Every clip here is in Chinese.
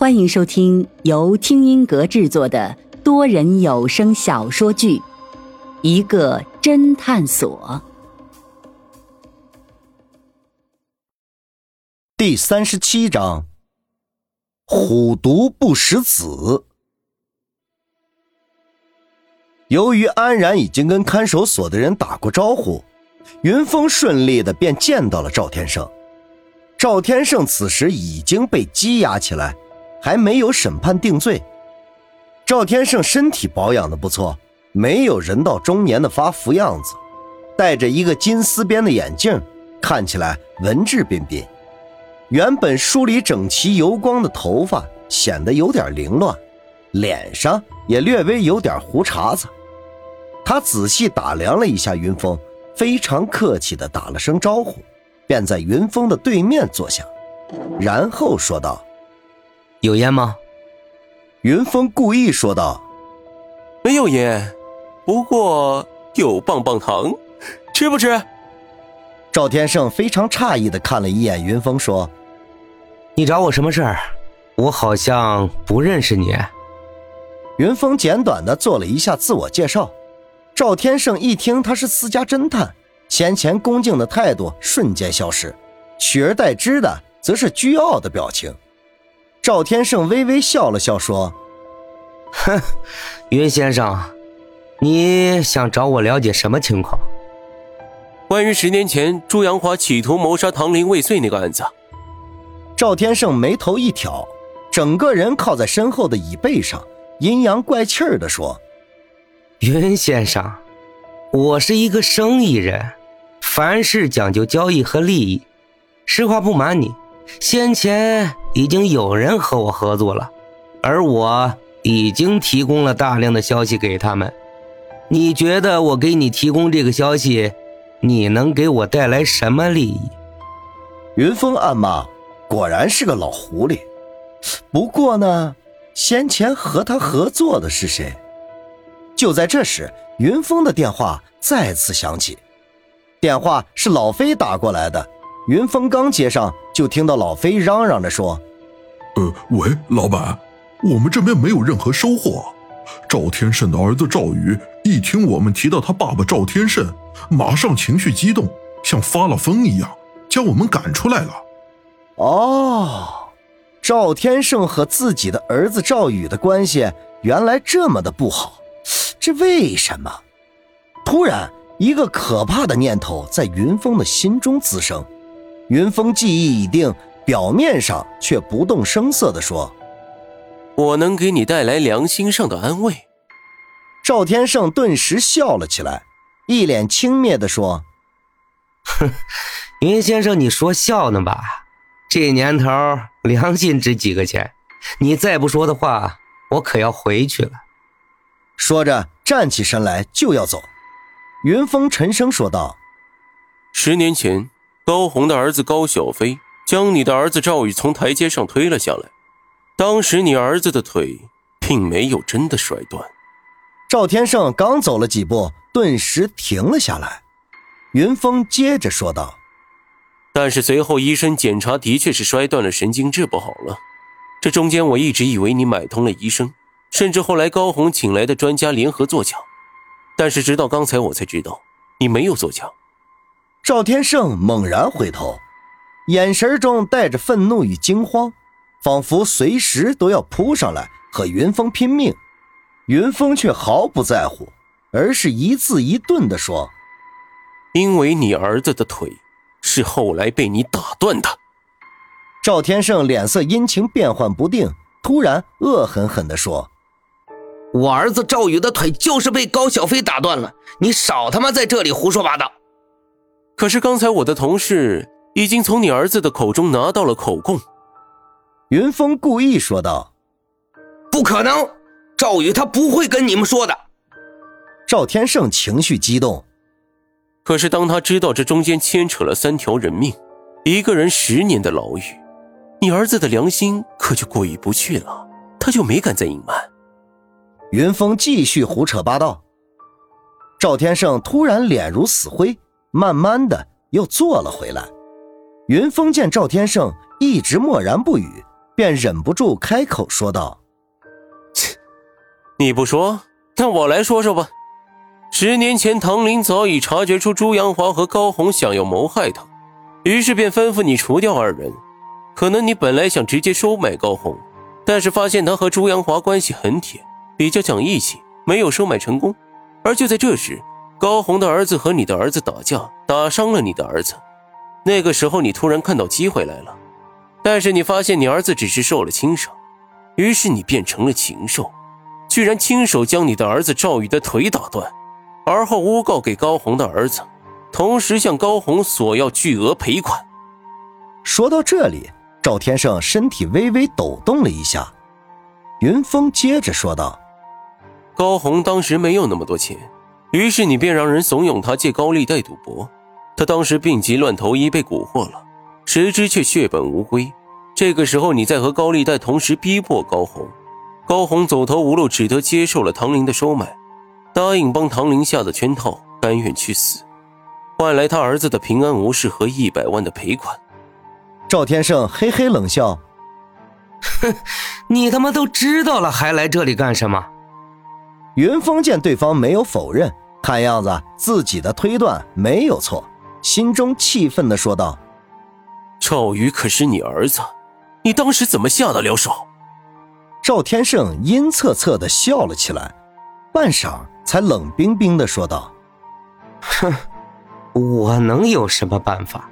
欢迎收听由听音阁制作的多人有声小说剧《一个侦探所》第三十七章：虎毒不食子。由于安然已经跟看守所的人打过招呼，云峰顺利的便见到了赵天胜。赵天胜此时已经被羁押起来。还没有审判定罪，赵天胜身体保养的不错，没有人到中年的发福样子，戴着一个金丝边的眼镜，看起来文质彬彬。原本梳理整齐油光的头发显得有点凌乱，脸上也略微有点胡茬子。他仔细打量了一下云峰，非常客气地打了声招呼，便在云峰的对面坐下，然后说道。有烟吗？云峰故意说道：“没有烟，不过有棒棒糖，吃不吃？”赵天胜非常诧异的看了一眼云峰，说：“你找我什么事儿？我好像不认识你。”云峰简短的做了一下自我介绍。赵天胜一听他是私家侦探，先前恭敬的态度瞬间消失，取而代之的则是倨傲的表情。赵天胜微微笑了笑，说：“哼，云先生，你想找我了解什么情况？关于十年前朱阳华企图谋杀唐林未遂那个案子。”赵天胜眉头一挑，整个人靠在身后的椅背上，阴阳怪气儿地说：“云先生，我是一个生意人，凡事讲究交易和利益。实话不瞒你。”先前已经有人和我合作了，而我已经提供了大量的消息给他们。你觉得我给你提供这个消息，你能给我带来什么利益？云峰暗骂：“果然是个老狐狸。”不过呢，先前和他合作的是谁？就在这时，云峰的电话再次响起，电话是老飞打过来的。云峰刚接上。就听到老飞嚷嚷着说：“呃，喂，老板，我们这边没有任何收获。赵天胜的儿子赵宇一听我们提到他爸爸赵天胜，马上情绪激动，像发了疯一样，将我们赶出来了。”哦，赵天胜和自己的儿子赵宇的关系原来这么的不好，这为什么？突然，一个可怕的念头在云峰的心中滋生。云峰记忆已定，表面上却不动声色地说：“我能给你带来良心上的安慰。”赵天胜顿时笑了起来，一脸轻蔑地说：“哼，云先生，你说笑呢吧？这年头良心值几个钱？你再不说的话，我可要回去了。”说着站起身来就要走。云峰沉声说道：“十年前。”高红的儿子高小飞将你的儿子赵宇从台阶上推了下来，当时你儿子的腿并没有真的摔断。赵天胜刚走了几步，顿时停了下来。云峰接着说道：“但是随后医生检查，的确是摔断了神经，治不好了。这中间我一直以为你买通了医生，甚至后来高红请来的专家联合作假，但是直到刚才我才知道，你没有作假。”赵天胜猛然回头，眼神中带着愤怒与惊慌，仿佛随时都要扑上来和云峰拼命。云峰却毫不在乎，而是一字一顿地说：“因为你儿子的腿是后来被你打断的。”赵天胜脸色阴晴变幻不定，突然恶狠狠地说：“我儿子赵宇的腿就是被高小飞打断了，你少他妈在这里胡说八道！”可是刚才我的同事已经从你儿子的口中拿到了口供。云峰故意说道：“不可能，赵宇他不会跟你们说的。”赵天胜情绪激动。可是当他知道这中间牵扯了三条人命，一个人十年的牢狱，你儿子的良心可就过意不去了，他就没敢再隐瞒。云峰继续胡扯八道。赵天胜突然脸如死灰。慢慢的又坐了回来。云峰见赵天胜一直默然不语，便忍不住开口说道：“切，你不说，那我来说说吧。十年前，唐林早已察觉出朱阳华和高红想要谋害他，于是便吩咐你除掉二人。可能你本来想直接收买高红，但是发现他和朱阳华关系很铁，比较讲义气，没有收买成功。而就在这时，高红的儿子和你的儿子打架，打伤了你的儿子。那个时候，你突然看到机会来了。”但是你发现你儿子只是受了轻伤，于是你变成了禽兽，居然亲手将你的儿子赵宇的腿打断，而后诬告给高红的儿子，同时向高红索要巨额赔款。说到这里，赵天胜身体微微抖动了一下。云峰接着说道：“高红当时没有那么多钱，于是你便让人怂恿他借高利贷赌博，他当时病急乱投医，被蛊惑了。”谁知却血本无归。这个时候，你再和高利贷同时逼迫高红，高红走投无路，只得接受了唐林的收买，答应帮唐林下的圈套，甘愿去死，换来他儿子的平安无事和一百万的赔款。赵天胜嘿嘿冷笑：“哼，你他妈都知道了，还来这里干什么？”云峰见对方没有否认，看样子自己的推断没有错，心中气愤的说道。赵宇可是你儿子，你当时怎么下得了手？赵天胜阴恻恻的笑了起来，半晌才冷冰冰的说道：“哼，我能有什么办法？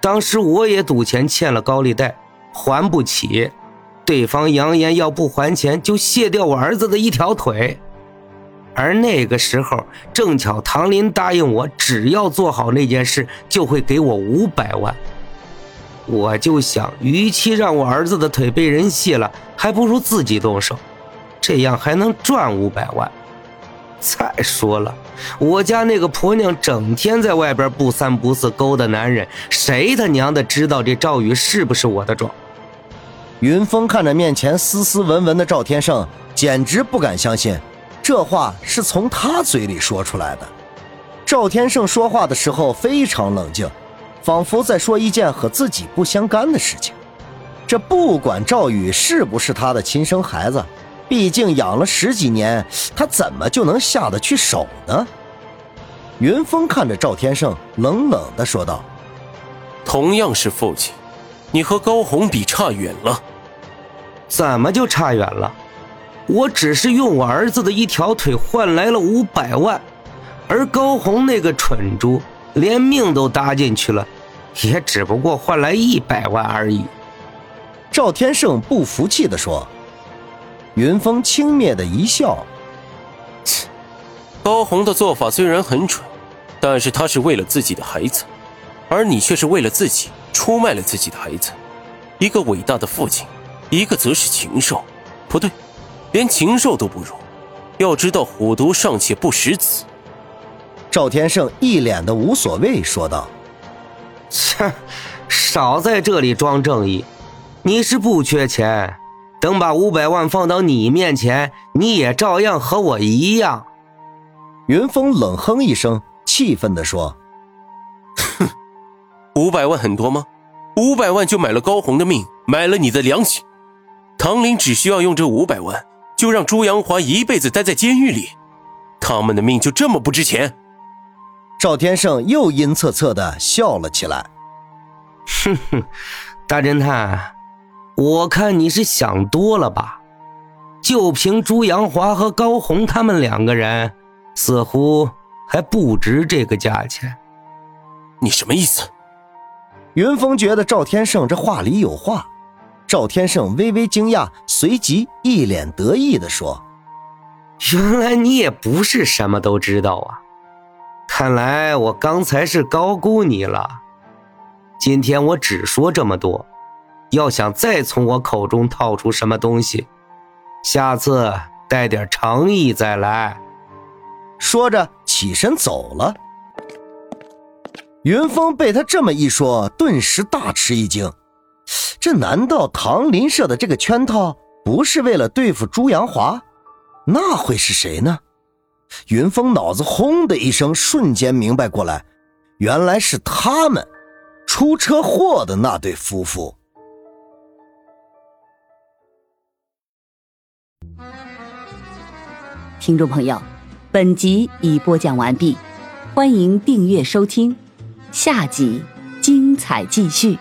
当时我也赌钱欠了高利贷，还不起，对方扬言要不还钱就卸掉我儿子的一条腿，而那个时候正巧唐林答应我，只要做好那件事，就会给我五百万。”我就想，与其让我儿子的腿被人卸了，还不如自己动手，这样还能赚五百万。再说了，我家那个婆娘整天在外边不三不四勾搭男人，谁他娘的知道这赵宇是不是我的种？云峰看着面前斯斯文文的赵天胜，简直不敢相信，这话是从他嘴里说出来的。赵天胜说话的时候非常冷静。仿佛在说一件和自己不相干的事情。这不管赵宇是不是他的亲生孩子，毕竟养了十几年，他怎么就能下得去手呢？云峰看着赵天胜，冷冷的说道：“同样是父亲，你和高红比差远了。怎么就差远了？我只是用我儿子的一条腿换来了五百万，而高红那个蠢猪。”连命都搭进去了，也只不过换来一百万而已。赵天胜不服气地说。云峰轻蔑的一笑：“切，高红的做法虽然很蠢，但是他是为了自己的孩子，而你却是为了自己出卖了自己的孩子。一个伟大的父亲，一个则是禽兽，不对，连禽兽都不如。要知道，虎毒尚且不食子。”赵天胜一脸的无所谓，说道：“切，少在这里装正义！你是不缺钱，等把五百万放到你面前，你也照样和我一样。”云峰冷哼一声，气愤地说：“哼，五百万很多吗？五百万就买了高红的命，买了你的良心。唐林只需要用这五百万，就让朱阳华一辈子待在监狱里，他们的命就这么不值钱？”赵天胜又阴恻恻的笑了起来，哼哼，大侦探，我看你是想多了吧？就凭朱阳华和高红他们两个人，似乎还不值这个价钱。你什么意思？云峰觉得赵天胜这话里有话。赵天胜微微惊讶，随即一脸得意的说：“原来你也不是什么都知道啊。”看来我刚才是高估你了。今天我只说这么多，要想再从我口中套出什么东西，下次带点诚意再来。说着起身走了。云峰被他这么一说，顿时大吃一惊。这难道唐林设的这个圈套不是为了对付朱阳华？那会是谁呢？云峰脑子轰的一声瞬间明白过来原来是他们出车祸的那对夫妇。听众朋友本集已播讲完毕欢迎订阅收听下集精彩继续。